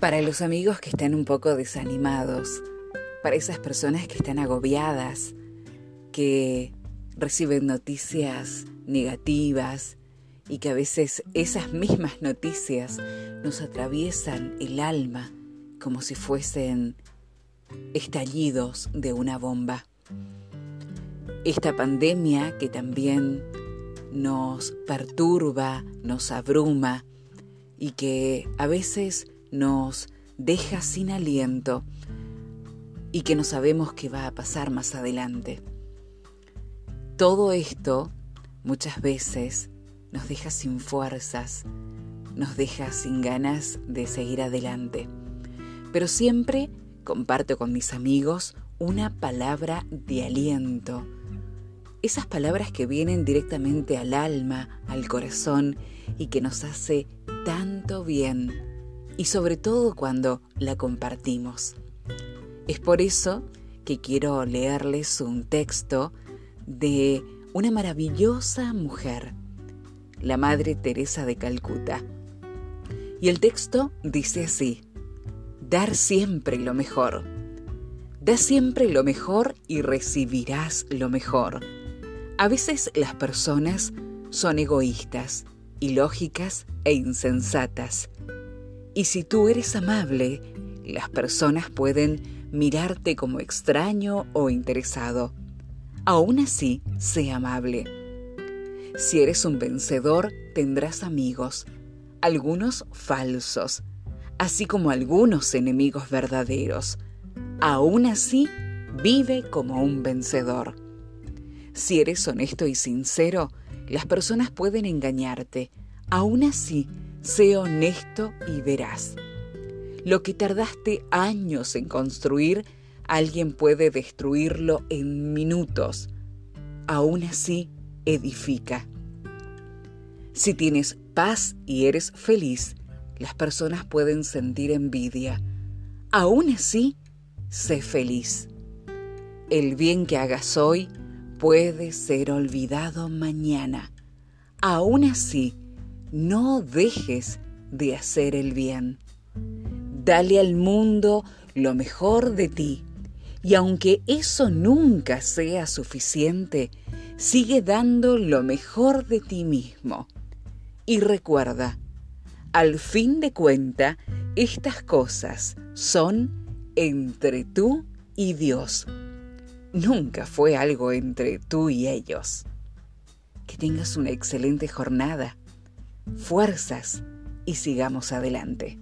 Para los amigos que están un poco desanimados, para esas personas que están agobiadas, que reciben noticias negativas y que a veces esas mismas noticias nos atraviesan el alma como si fuesen estallidos de una bomba. Esta pandemia que también nos perturba, nos abruma y que a veces nos deja sin aliento y que no sabemos qué va a pasar más adelante. Todo esto muchas veces nos deja sin fuerzas, nos deja sin ganas de seguir adelante. Pero siempre comparto con mis amigos una palabra de aliento. Esas palabras que vienen directamente al alma, al corazón y que nos hace tanto bien y sobre todo cuando la compartimos. Es por eso que quiero leerles un texto de una maravillosa mujer, la Madre Teresa de Calcuta. Y el texto dice así, dar siempre lo mejor. Da siempre lo mejor y recibirás lo mejor. A veces las personas son egoístas, ilógicas e insensatas y si tú eres amable, las personas pueden mirarte como extraño o interesado. Aún así, sé amable. Si eres un vencedor, tendrás amigos, algunos falsos, así como algunos enemigos verdaderos. Aún así, vive como un vencedor. Si eres honesto y sincero, las personas pueden engañarte. Aún así, Sé honesto y verás. Lo que tardaste años en construir, alguien puede destruirlo en minutos. Aún así, edifica. Si tienes paz y eres feliz, las personas pueden sentir envidia. Aún así, sé feliz. El bien que hagas hoy puede ser olvidado mañana. Aún así, no dejes de hacer el bien. Dale al mundo lo mejor de ti y aunque eso nunca sea suficiente, sigue dando lo mejor de ti mismo. Y recuerda, al fin de cuenta, estas cosas son entre tú y Dios. Nunca fue algo entre tú y ellos. Que tengas una excelente jornada fuerzas y sigamos adelante.